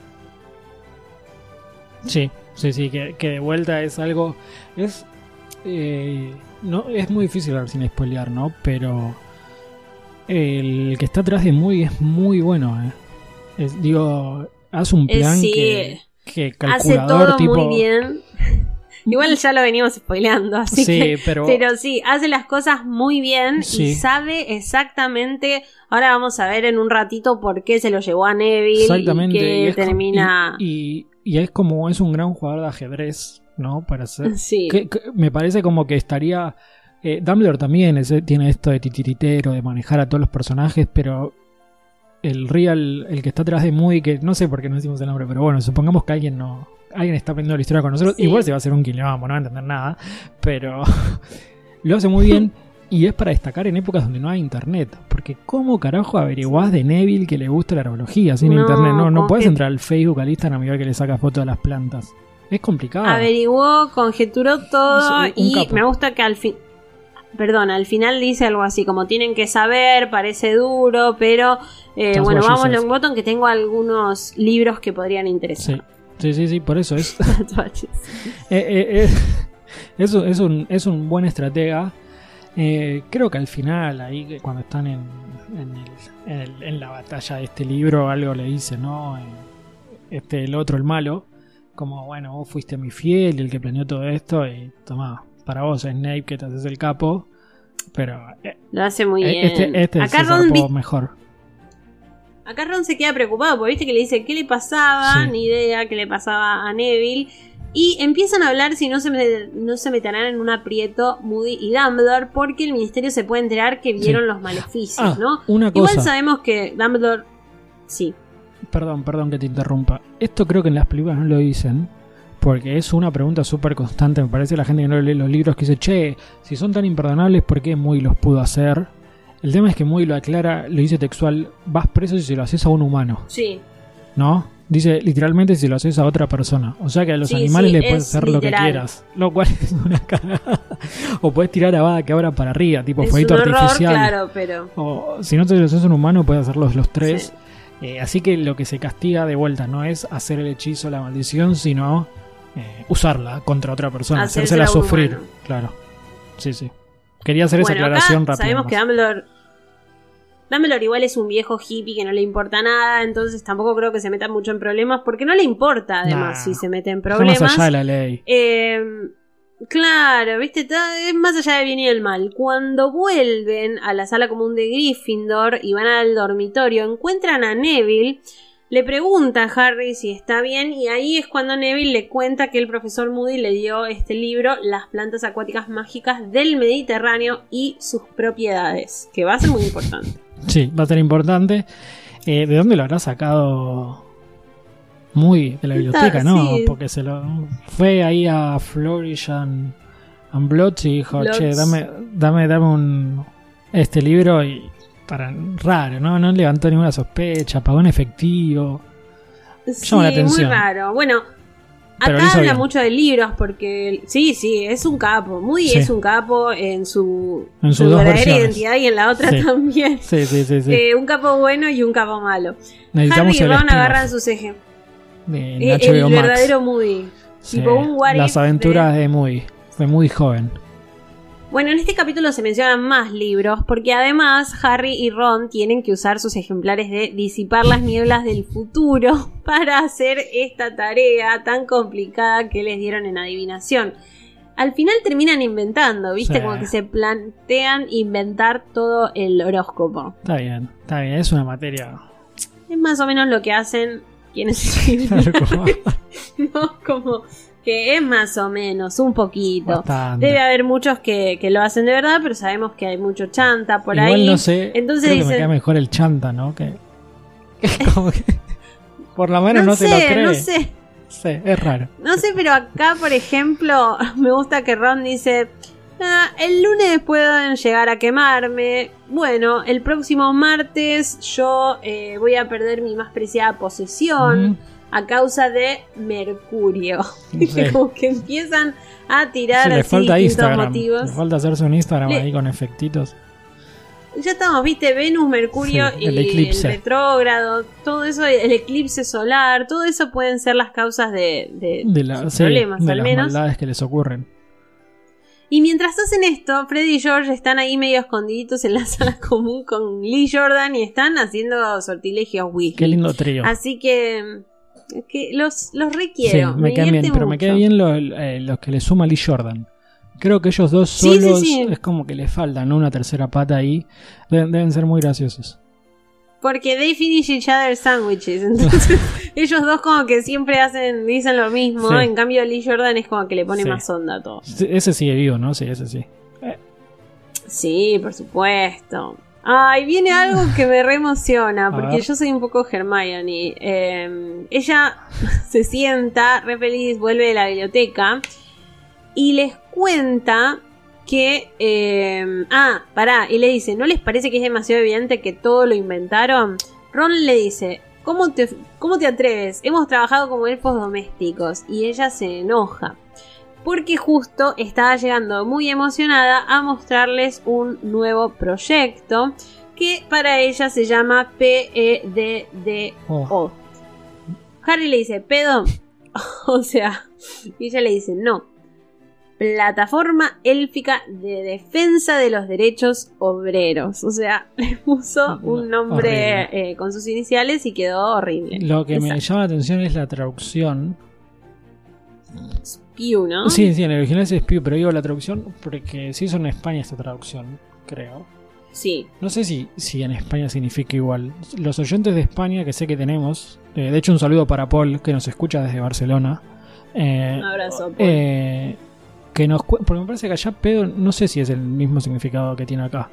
Sí, sí, sí, que, que de vuelta es algo. Es. eh, no, es muy difícil hablar sin spoilear, ¿no? Pero. El que está atrás de Moody es muy bueno, ¿eh? Es- digo, hace un Eh, plan sí. que, que Hace calculador todo tipo. muy bien. (laughs) Igual ya lo venimos spoileando, así Sí, que. pero. (laughs) Pero sí, hace las cosas muy bien Sí. y sabe exactamente. Ahora vamos a ver en un ratito por qué se lo llevó a Neville Exactamente. y que es como- termina. Y, y y es como es un gran jugador de ajedrez, ¿no? Para ser. Sí. que- que me parece como que estaría. Eh, Dumbledore también es- tiene esto de titiritero, de manejar a todos los personajes, pero el real, el que está atrás de Moody, que no sé por qué no decimos el nombre, pero bueno, supongamos que alguien no. Alguien está aprendiendo la historia con nosotros. Sí. Igual se va a hacer un quilombo, no va a entender nada. Pero (laughs) lo hace muy bien. Y es para destacar en épocas donde no hay internet. Porque ¿cómo carajo averiguás de Neville que le gusta la herbología sin No, internet? No, no puedes entrar al Facebook, al Instagram y ver que le saca fotos de las plantas. Es complicado. Averiguó, conjeturó todo y capo. me gusta que al fin. Perdón, al final dice algo así como tienen que saber, parece duro, pero eh, bueno, vamos says. Longbottom que tengo algunos libros que podrían interesar. sí, sí, sí, por eso es. (laughs) Eh, eh, eh, (laughs) es, un- es un, es un buen estratega. Eh, creo que al final, ahí cuando están en, en, el- en el- en la batalla de este libro, algo le dice, ¿no? Este, el otro, el malo, como, bueno, vos fuiste mi fiel y el que planeó todo esto, y toma, para vos, Snape, que te haces el capo. Pero eh, Lo hace muy eh, bien. este, este Acá, Ron, vi- mejor. acá Ron se queda preocupado porque viste que le dice qué le pasaba, Sí. ni idea qué le pasaba a Neville. Y empiezan a hablar si no se, met- no se meterán en un aprieto Moody y Dumbledore porque el ministerio se puede enterar que vieron Sí. los maleficios, Ah, ¿no? una Igual cosa. sabemos que Dumbledore... Sí. Perdón, perdón que te interrumpa. Esto creo que en las películas no lo dicen. Porque es una pregunta súper constante. Me parece la gente que no lee los libros que dice, che, si son tan imperdonables, ¿por qué Muy los pudo hacer? El tema es que Muy lo aclara, lo dice textual, vas preso si se lo haces a un humano, Sí. ¿no? Dice literalmente si lo haces a otra persona. O sea que a los Sí, animales sí, le puedes es hacer lo que quieras. Lo cual (laughs) es una cagada. O puedes tirar a Bada que abra para arriba, tipo es fueguito un horror, artificial. claro, pero... O si no te lo haces a un humano, puedes hacerlos los tres. Sí. Eh, así que lo que se castiga de vuelta no es hacer el hechizo, la maldición, sino eh, usarla contra otra persona, Hacérsela hacérsela a un sufrir. humano. Claro. Sí, sí. Quería hacer esa aclaración acá rápida. sabemos que. Dumbledore... Dumbledore igual es un viejo hippie que no le importa nada, entonces tampoco creo que se meta mucho en problemas, porque no le importa además Nah. si se mete en problemas. más allá de la ley. Eh, claro, viste, es más allá del bien y el mal. Cuando vuelven a la sala común de Gryffindor y van al dormitorio, encuentran a Neville, le pregunta a Harry si está bien y ahí es cuando Neville le cuenta que el profesor Moody le dio este libro, Las plantas acuáticas mágicas del Mediterráneo y sus propiedades, que va a ser muy importante. Sí, va a ser importante. Eh, ¿De dónde lo habrá sacado? Muy de la biblioteca, ¿no? sí. Porque se lo fue ahí a Flourish and, and y dijo, che, dame, dame, dame un este libro y para raro, ¿no? No levantó ninguna sospecha, pagó en efectivo. Sí, la atención. muy raro. Bueno, Pero acá habla bien. mucho de libros porque sí, sí, es un capo. Moody Sí. es un capo en su, En verdadera identidad y en la otra Sí. también. Sí, sí, sí, sí. Eh, un capo bueno y un capo malo. Necesitamos Harry y Ron agarran sus ejes. Eh, el verdadero Moody. Tipo un Las aventuras de- de Moody. Fue muy joven. Bueno, en este capítulo se mencionan más libros porque además Harry y Ron tienen que usar sus ejemplares de disipar las nieblas del futuro (laughs) para hacer esta tarea tan complicada que les dieron en adivinación. Al final terminan inventando, ¿viste? Sí. Como que se plantean inventar todo el horóscopo. Está bien, está bien. Es una materia. Es más o menos lo que hacen quienes (laughs) escriben. (laughs) ¿no? Como que es más o menos, un poquito. Bastante. Debe haber muchos que, que lo hacen de verdad, pero sabemos que hay mucho chanta por Igual ahí. no sé. Entonces creo que me dicen- queda mejor el chanta, ¿no? Que, que (laughs) como que por lo menos no, se lo sé, cree. no sé, Sí, es raro. no sé, pero acá, por ejemplo, (laughs) me gusta que Ron dice. "Ah, el lunes pueden llegar a quemarme. Bueno, el próximo martes yo eh, voy a perder mi más preciada posesión Mm, a causa de Mercurio. Sí. (laughs) Como que empiezan a tirar le así falta distintos motivos. Le falta hacerse un Instagram Le- ahí con efectitos. Ya estamos, viste, Venus, Mercurio Sí, y el eclipse. retrógrado, todo eso, el eclipse solar, todo eso pueden ser las causas de, de De, la, sus sí, problemas, de al las menos. maldades que les ocurren. Y mientras hacen esto, Freddy y George están ahí medio escondiditos en la (laughs) sala común con Lee Jordan y están haciendo sortilegios Weasley. Qué lindo trío. Así que, que los, los sí, requiero. me quedan bien, pero me quedan bien los, eh, los que le suma Lee Jordan. Creo que ellos dos sí, solos sí. es como que le faltan ¿no? una tercera pata ahí. Deben, deben ser muy graciosos. Porque they finish each other's sandwiches. (laughs) Entonces, (laughs) ellos dos como que siempre hacen, dicen lo mismo. En cambio, Lee Jordan es como que le pone más onda a todo. Sí, Ese sigue vivo, ¿no? Sí, ese sí. Sí, por supuesto. Ay, viene algo que me reemociona, porque yo soy un poco Hermione. Eh, ella (laughs) se sienta, re feliz, vuelve de la biblioteca y les cuenta que... eh, ah, pará, y le dice, ¿no les parece que es demasiado evidente que todo lo inventaron? Ron le dice, ¿cómo te, cómo te atreves? Hemos trabajado como elfos domésticos y ella se enoja porque justo estaba llegando muy emocionada a mostrarles un nuevo proyecto que para ella se llama PEDDO. Oh. Harry le dice, ¿pedo? (laughs) o sea, y ella le dice, no. Plataforma élfica de defensa de los derechos obreros. O sea, (laughs) le puso un nombre eh, con sus iniciales y quedó horrible. Lo que me llama la atención es la traducción. Pew, ¿no? Sí, sí, en el original es Pew, pero digo la traducción porque se hizo en España esta traducción, creo. Sí. No sé si, si en España significa igual. Los oyentes de España que sé que tenemos, eh, de hecho un saludo para Paul que nos escucha desde Barcelona. eh, Un abrazo. Paul. eh, que nos porque me parece que allá pedo no sé si es el mismo significado que tiene acá.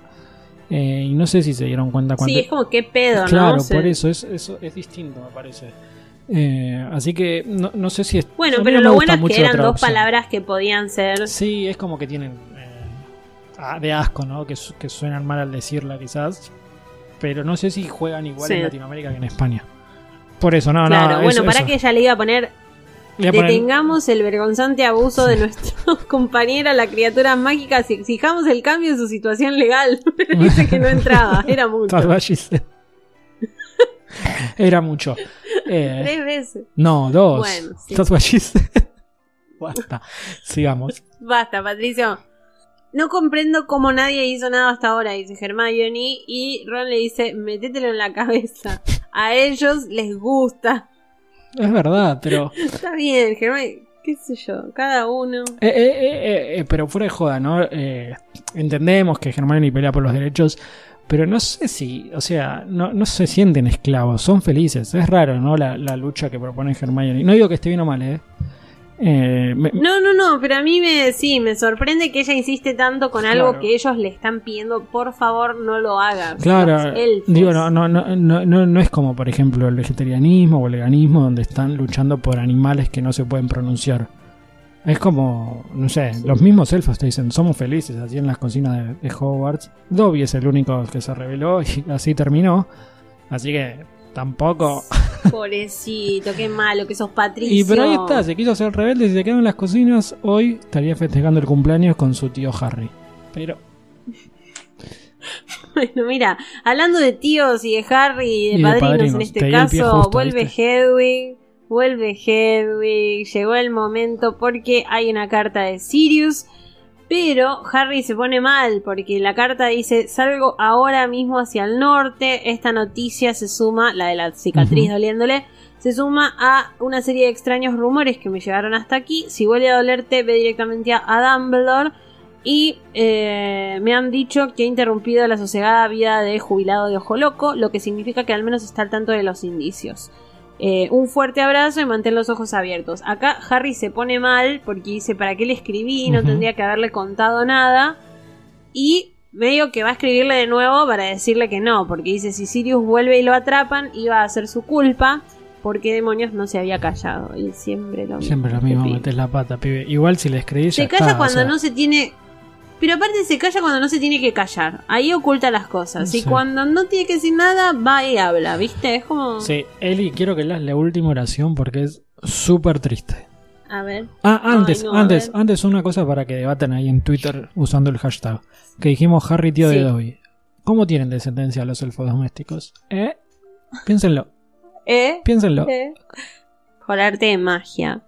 Eh, y no sé si se dieron cuenta cuando Sí, es como qué pedo, ¿no? Claro, por eso es, eso es distinto, me parece. Eh, así que no, no sé si es. Bueno, pero lo bueno es que eran dos palabras que podían ser. Sí, es como que tienen. eh, de asco, ¿no? Que, su- que suenan mal al decirla, quizás. Pero no sé si juegan igual Sí. en Latinoamérica que en España. Por eso, no, claro, no. bueno, eso- para eso. que ella le iba poner. A poner- Detengamos el vergonzante abuso de nuestra (laughs) compañera, la criatura mágica, si exijamos el cambio en su situación legal. (laughs) Pero dice que no entraba, era mucho. (laughs) Era mucho. Eh, Tres veces. no, dos. Bueno, sí. That's what she said. Basta. Sigamos. Basta, Patricio. No comprendo cómo nadie hizo nada hasta ahora, dice Hermione. Y Ron le dice, metételo en la cabeza. A ellos les gusta. Es verdad, pero. (laughs) Está bien, Hermione. Qué sé yo, cada uno. Eh, eh, eh, eh, eh, pero fuera de joda, ¿no? Eh, entendemos que Hermione pelea por los derechos, pero no sé si, o sea, no, no se sienten esclavos, son felices. Es raro, ¿no? La, la lucha que propone Hermione. No digo que esté bien o mal, ¿eh? Eh, me- No, no, no, pero a mí me, sí, me sorprende que ella insiste tanto con algo que ellos le están pidiendo, por favor, no lo hagas. Claro, elfos. digo, no, no, no, no, no, no es como, por ejemplo, el vegetarianismo o el veganismo, donde están luchando por animales que no se pueden pronunciar. Es como, no sé, los mismos elfos te dicen, somos felices, así en las cocinas de, de Hogwarts. Dobby es el único que se reveló y (laughs) así terminó. Así que tampoco... Pobrecito, qué malo que sos Patricio. (laughs) Y pero ahí está, se quiso hacer rebelde y se quedó en las cocinas. Hoy estaría festejando el cumpleaños con su tío Harry. Pero (laughs) Bueno, mira, hablando de tíos y de Harry y de, Y de padrinos, en este caso, vuelve. Hedwig, vuelve Hedwig, llegó el momento porque hay una carta de Sirius, pero Harry se pone mal porque la carta dice, salgo ahora mismo hacia el norte, esta noticia se suma, la de la cicatriz doliéndole, se suma a una serie de extraños rumores que me llegaron hasta aquí, si vuelve a dolerte ve directamente a, Dumbledore, y eh, me han dicho que he interrumpido la sosegada vida de jubilado de Ojo Loco, lo que significa que al menos está al tanto de los indicios. Eh, un fuerte abrazo y mantén los ojos abiertos. Acá Harry se pone mal porque dice, ¿para qué le escribí? No tendría que haberle contado nada. Y medio que va a escribirle de nuevo para decirle que no, porque dice, si Sirius vuelve y lo atrapan, iba a ser su culpa. porque demonios no se había callado? Y siempre lo mismo. Siempre lo mismo, metes la pata, pibe. Igual si le escribís. Se ya calla está, o cuando sea, no se tiene. Pero aparte se calla cuando no se tiene que callar. Ahí oculta las cosas. Y Sí. cuando no tiene que decir nada, va y habla, ¿viste? Es como. Sí, Eli, quiero que leas la última oración porque es súper triste. A ver. Ah, antes, Ay, no, a antes, antes una cosa para que debatan ahí en Twitter usando el hashtag. Que dijimos Harry tío Sí. de Dobby. ¿Cómo tienen descendencia los elfos domésticos? ¿Eh? Piénsenlo, ¿Eh? piénsenlo. ¿Eh? Por arte de magia.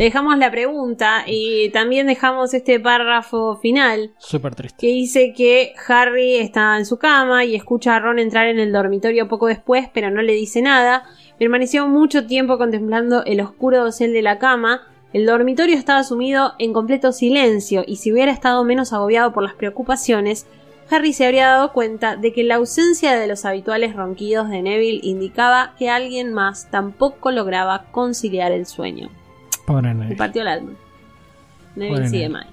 Le dejamos la pregunta y también dejamos este párrafo final Súper triste. que dice que Harry está en su cama y escucha a Ron entrar en el dormitorio poco después, pero no le dice nada. Permaneció mucho tiempo contemplando el oscuro dosel de la cama. El dormitorio estaba sumido en completo silencio y si hubiera estado menos agobiado por las preocupaciones, Harry se habría dado cuenta de que la ausencia de los habituales ronquidos de Neville indicaba que alguien más tampoco lograba conciliar el sueño. Pobre Neville. partió el alma. Neville Pobre sigue Neville. mal.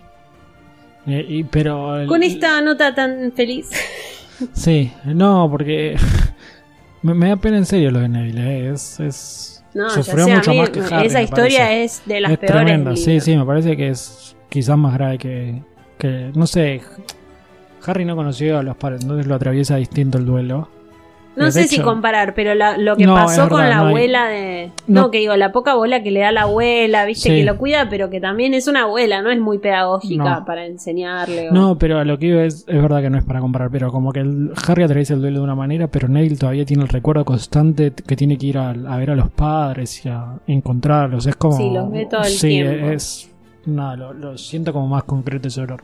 Eh, y- pero el- Con esta nota tan feliz. (laughs) Sí, no, porque (laughs) me, me da pena en serio lo de Neville. eh, Es, es No, sufrió mucho mí más que Harry. esa historia es de las es peores. tremenda. Sí, sí, me parece que es quizás más grave que, que no sé. Harry no conoció a los padres, entonces lo atraviesa distinto el duelo. No sé si comparar, pero la- lo que No, pasó con la no abuela de. No, No. que digo, la poca bola que le da la abuela, viste, Sí. que lo cuida, pero que también es una abuela, no es muy pedagógica para enseñarle. o- No, pero a lo que iba es, es verdad que no es para comparar, pero como que el Harry atraviesa el duelo de una manera, pero Neville todavía tiene el recuerdo constante que tiene que ir a, a ver a los padres y a encontrarlos. Es como. Sí, los ve todo el sí, tiempo. es. Nada, lo, lo siento como más concreto ese olor.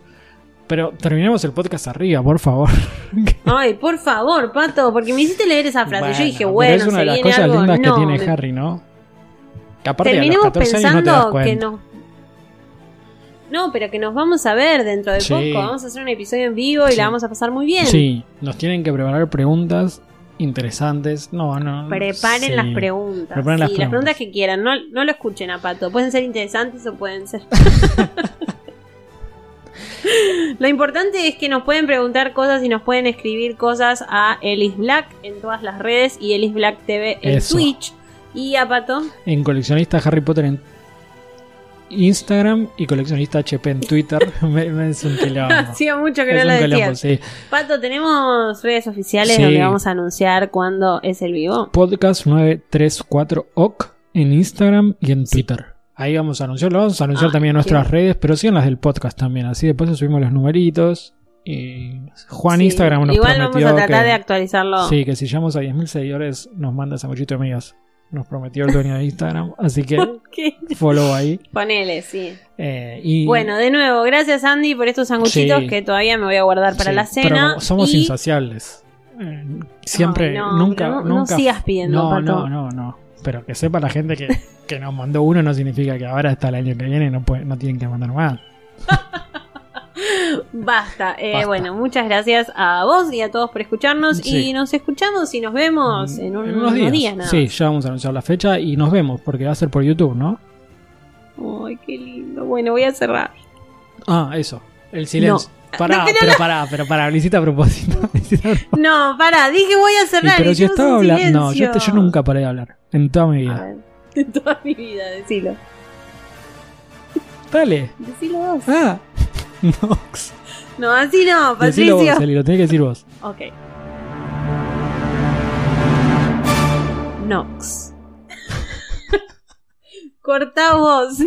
Pero terminemos el podcast arriba, por favor. (laughs) Ay, por favor, Pato, porque me hiciste leer esa frase. Yo dije, bueno, es una se de las cosas algo. lindas no, que tiene me- Harry, ¿no? Que aparte a los Terminemos 14 años no te das pensando cuenta. que no. No, pero que nos vamos a ver dentro de Sí. poco. Vamos a hacer un episodio en vivo y la vamos a pasar muy bien. Sí, nos tienen que preparar preguntas interesantes. No, no. Preparen sí. las preguntas. Preparen las Sí, preguntas. que quieran. No, no lo escuchen a Pato. Pueden ser interesantes o pueden ser. (laughs) lo importante es que nos pueden preguntar cosas y nos pueden escribir cosas a Elis Black en todas las redes y Elis Black TV en Eso. Twitch. Y a Pato. En coleccionista Harry Potter en Instagram y coleccionista HP en Twitter. (laughs) me, me es un quilombo. (laughs) Hacía mucho que Es no lo quilombo, sí. Pato, tenemos redes oficiales Sí. donde vamos a anunciar cuándo es el vivo. Podcast 934 OC en Instagram y en Twitter. Ahí vamos a anunciarlo. Vamos a anunciar Ah, también en nuestras redes, pero sí en las del podcast también. Así después subimos los numeritos. Y Juan Sí, Instagram nos Igual vamos prometió a tratar que, de actualizarlo. Sí, que si llegamos a 10.000 seguidores nos manda sanguchito de amigas. Nos prometió el dueño de Instagram. Así que (laughs) follow ahí. Ponele, sí. Eh, y, Bueno, de nuevo, gracias Andy por estos sanguchitos Sí. que todavía me voy a guardar para sí, la cena. somos y- insaciables. Eh, siempre, Ay, no, nunca, pero no- no nunca. sigas pidiendo, no, Pato. no, no, no. Pero que sepa la gente que, (laughs) que nos mandó uno no significa que ahora hasta el año que viene no, puede, no tienen que mandar más. (laughs) Basta. Eh, Basta. Bueno, muchas gracias a vos y a todos por escucharnos. Sí. Y nos escuchamos y nos vemos en, un- En unos días. nada sí, ya vamos a anunciar la fecha y nos vemos porque va a ser por YouTube, ¿no? Ay, qué lindo. Bueno, voy a cerrar. Ah, eso. El silencio. Pará, que no, pero pará, pero pará, (laughs) lo hiciste a propósito. No, pará, dije voy a cerrar. pero si hicimos estaba hablando. No, yo, te- yo nunca paré de hablar. En toda mi A vida. ver, (laughs) en toda mi vida, decilo. Dale. Decilo vos. Ah. (laughs) Nox. No, así no, Decilo Patricio. vos, Eli, lo tenés que decir vos. Ok. Nox. Cortá vos. No.